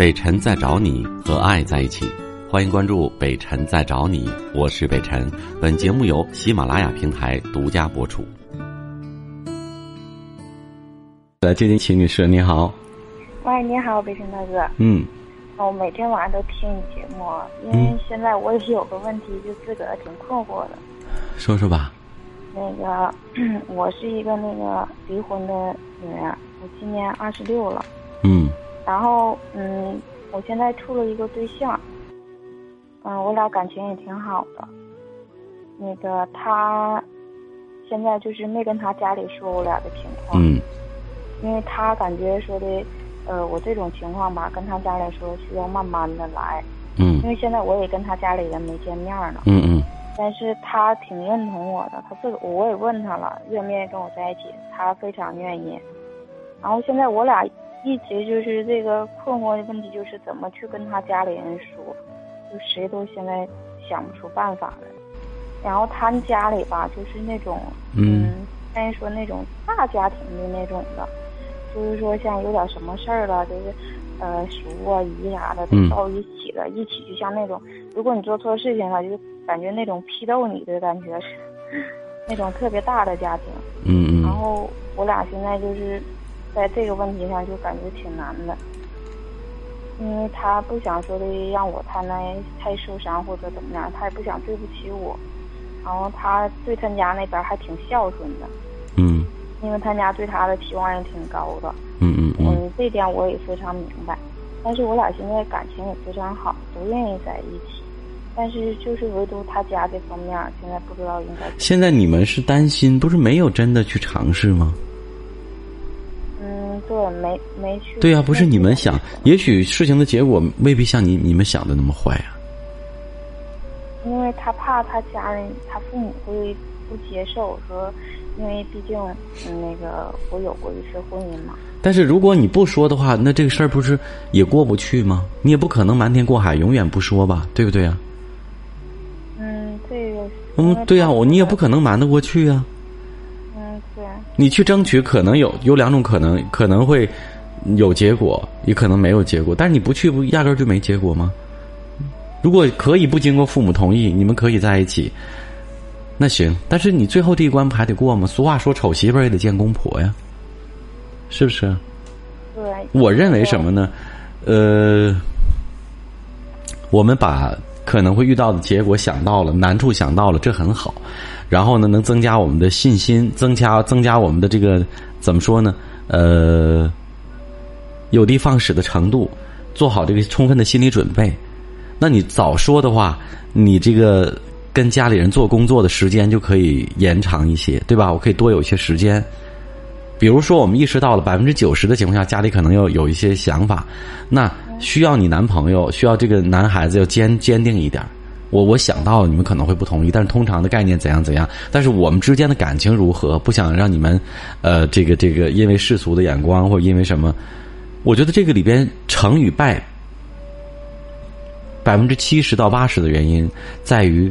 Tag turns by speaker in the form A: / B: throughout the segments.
A: 北辰在找你和爱在一起，欢迎关注北辰在找你，我是北辰。本节目由喜马拉雅平台独家播出。来接听秦女士，你好。
B: 喂，你好，北辰大哥。
A: 嗯，
B: 我每天晚上都听你节目，因为现在我也有个问题，就自个儿挺困惑的。
A: 说说吧。
B: 那个，我是一个那个离婚的女人，我今年二十六了。
A: 嗯。
B: 然后，嗯，我现在处了一个对象，嗯，我俩感情也挺好的。那个他，现在就是没跟他家里说我俩的情况。
A: 嗯。
B: 因为他感觉说的，呃，我这种情况吧，跟他家里说需要慢慢的来。
A: 嗯。
B: 因为现在我也跟他家里人没见面呢。
A: 嗯嗯。
B: 但是他挺认同我的，他自个我也问他了，愿不愿意跟我在一起，他非常愿意。然后现在我俩。一直就是这个困惑的问题，就是怎么去跟他家里人说，就谁都现在想不出办法来。然后他们家里吧，就是那种，嗯，但是说那种大家庭的那种的，就是说像有点什么事儿了，就是呃叔啊姨啥的都到一起了，一起就像那种，如果你做错事情了，就感觉那种批斗你的感觉是，那种特别大的家庭。
A: 嗯嗯。
B: 然后我俩现在就是。在这个问题上就感觉挺难的，因为他不想说的让我太那太受伤或者怎么样，他也不想对不起我，然后他对他家那边还挺孝顺的，
A: 嗯，
B: 因为他家对他的期望也挺高的，
A: 嗯嗯。
B: 嗯，这点我也非常明白，但是我俩现在感情也非常好，都愿意在一起，但是就是唯独他家这方面现在不知道应该。
A: 现在你们是担心，不是没有真的去尝试吗？
B: 对，没没去。
A: 对呀，不是你们想，也许事情的结果未必像你你们想的那么坏啊。
B: 因为他怕他家人，他父母会不接受，说，因为毕竟那个我有过一次婚姻嘛。
A: 但是如果你不说的话，那这个事儿不是也过不去吗？你也不可能瞒天过海，永远不说吧，对不对啊？
B: 嗯，这个。
A: 嗯，对呀，我你也不可能瞒得过去啊。你去争取，可能有有两种可能，可能会有结果，也可能没有结果。但是你不去，不压根儿就没结果吗？如果可以不经过父母同意，你们可以在一起，那行。但是你最后这一关不还得过吗？俗话说，丑媳妇儿也得见公婆呀，是不是？
B: 对。
A: 我认为什么呢？呃，我们把可能会遇到的结果想到了，难处想到了，这很好。然后呢，能增加我们的信心，增加增加我们的这个怎么说呢？呃，有的放矢的程度，做好这个充分的心理准备。那你早说的话，你这个跟家里人做工作的时间就可以延长一些，对吧？我可以多有一些时间。比如说，我们意识到了百分之九十的情况下，家里可能要有一些想法，那需要你男朋友，需要这个男孩子要坚坚定一点。我我想到你们可能会不同意，但是通常的概念怎样怎样？但是我们之间的感情如何？不想让你们，呃，这个这个因为世俗的眼光或者因为什么？我觉得这个里边成与败，百分之七十到八十的原因在于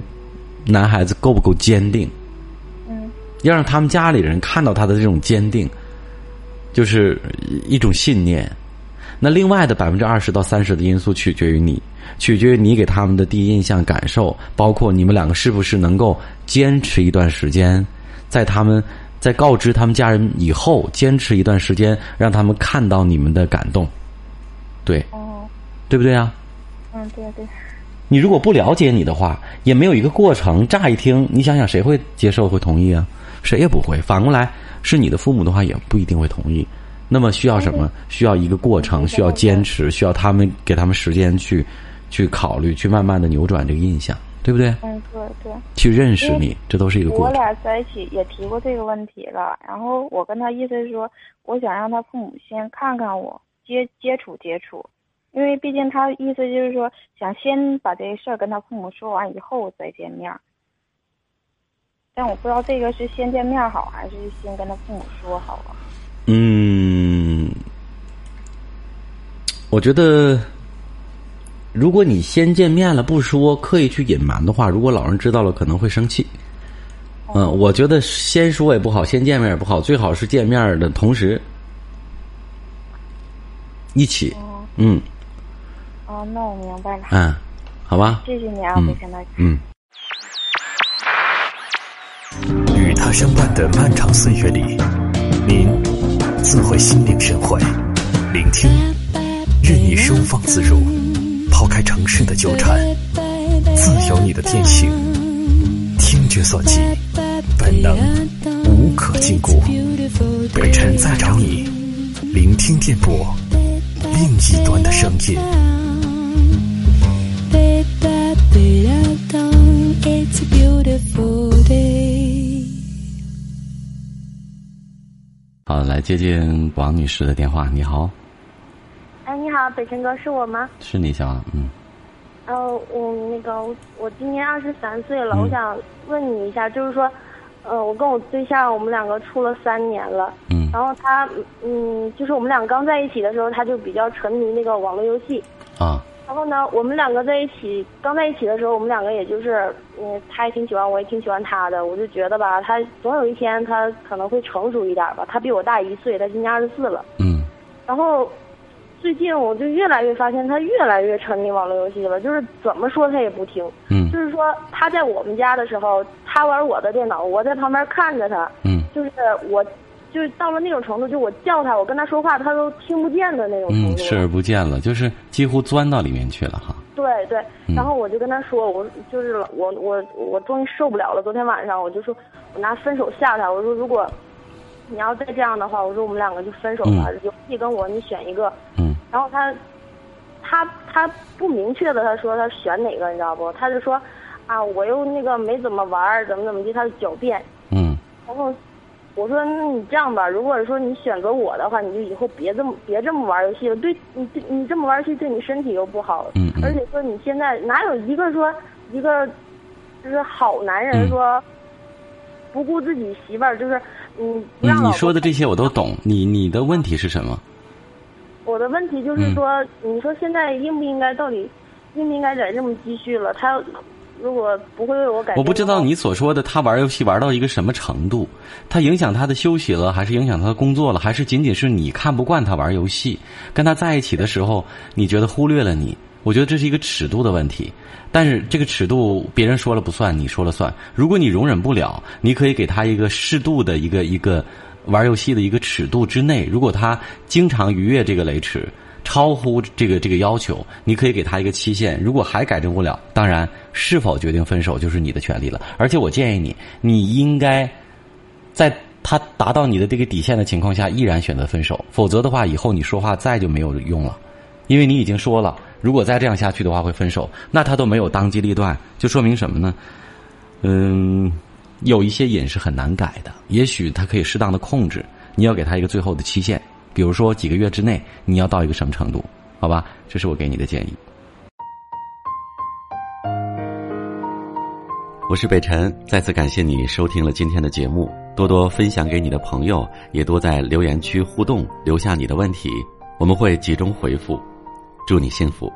A: 男孩子够不够坚定。
B: 嗯。
A: 要让他们家里人看到他的这种坚定，就是一种信念。那另外的百分之二十到三十的因素取决于你。取决于你给他们的第一印象感受，包括你们两个是不是能够坚持一段时间，在他们在告知他们家人以后，坚持一段时间，让他们看到你们的感动，对，
B: 哦，
A: 对不对啊？
B: 嗯，对对。
A: 你如果不了解你的话，也没有一个过程，乍一听，你想想谁会接受会同意啊？谁也不会。反过来，是你的父母的话，也不一定会同意。那么需要什么？需要一个过程，需要坚持，需要他们给他们时间去。去考虑，去慢慢的扭转这个印象，对不对？
B: 嗯，对对。
A: 去认识你，这都是一个过
B: 程。我俩在一起也提过这个问题了，然后我跟他意思是说，我想让他父母先看看我，接接触接触，因为毕竟他意思就是说，想先把这个事儿跟他父母说完以后再见面。但我不知道这个是先见面好，还是先跟他父母说好啊？
A: 嗯，我觉得。如果你先见面了不说，刻意去隐瞒的话，如果老人知道了可能会生气。嗯，我觉得先说也不好，先见面也不好，最好是见面的同时一起。嗯，
B: 哦，那我明白了。
A: 嗯，好吧。
B: 谢谢你啊，
A: 嗯
B: 北辰大哥。
A: 嗯。
C: 与他相伴的漫长岁月里，您自会心领神会，聆听，任你收放自如，抛开城市的纠缠，自由你的天性，听觉所及，本能无可禁锢。北辰在找你，聆听电波，另一端的声音。
A: 好，来接近王女士的电话。你好，
D: 哎，你好，北辰哥，是我吗？
A: 是你小王？嗯
D: 哦，我那个我我今年二十三岁了，
A: 嗯
D: 我想问你一下，就是说，呃，我跟我对象我们两个处了三年了，
A: 嗯
D: 然后他嗯，就是我们俩刚在一起的时候，他就比较沉迷那个网络游戏。
A: 啊
D: 然后呢，我们两个在一起，刚在一起的时候，我们两个也就是，嗯，他也挺喜欢我，也挺喜欢他的。我就觉得吧，他总有一天他可能会成熟一点吧。他比我大一岁，他今年二十四了。
A: 嗯
D: 然后最近我就越来越发现他越来越沉迷网络游戏了，就是怎么说他也不听。
A: 嗯
D: 就是说他在我们家的时候，他玩我的电脑，我在旁边看着他，
A: 嗯
D: 就是我，就是到了那种程度，就我叫他，我跟他说话，他都听不见的那种程
A: 嗯，
D: 度。
A: 视而不见了，就是几乎钻到里面去了哈。
D: 对对，
A: 嗯
D: 然后我就跟他说，我就是我我我终于受不了了。昨天晚上我就说，我拿分手吓他，我说如果你要再这样的话，我说我们两个就分手吧，游戏跟我你选一个。
A: 嗯
D: 然后他他他不明确的他说他选哪个，你知道不？他就说啊，我又那个没怎么玩，怎么怎么地，他就狡辩。
A: 嗯
D: 然后我说，那你这样吧，如果说你选择我的话，你就以后别这么别这么玩游戏了，对你你这么玩游戏对你身体又不好。
A: 嗯嗯
D: 而且说你现在哪有一个说一个就是好男人
A: 嗯
D: 说不顾自己媳妇儿，就是
A: 你你说的这些我都懂，你你的问题是什么？
D: 我的问题
A: 嗯
D: 就是说，你说现在应不应该，到底应不应该再这么继续了？他如果不会为我改变，
A: 我不知道你所说的他玩游戏玩到一个什么程度，他影响他的休息了，还是影响他的工作了，还是仅仅是你看不惯他玩游戏，跟他在一起的时候，你觉得忽略了你？我觉得这是一个尺度的问题，但是这个尺度别人说了不算，你说了算。如果你容忍不了，你可以给他一个适度的一个一个玩游戏的一个尺度之内。如果他经常逾越这个雷池，超乎这个这个要求，你可以给他一个期限。如果还改正不了，当然是否决定分手就是你的权利了。而且我建议你，你应该在他达到你的这个底线的情况下，依然选择分手。否则的话，以后你说话再就没有用了，因为你已经说了，如果再这样下去的话会分手，那他都没有当机立断，就说明什么呢？嗯，有一些瘾是很难改的，也许他可以适当的控制，你要给他一个最后的期限，比如说几个月之内你要到一个什么程度，好吧？这是我给你的建议。我是北辰，再次感谢你收听了今天的节目，多多分享给你的朋友，也多在留言区互动，留下你的问题，我们会集中回复。祝你幸福。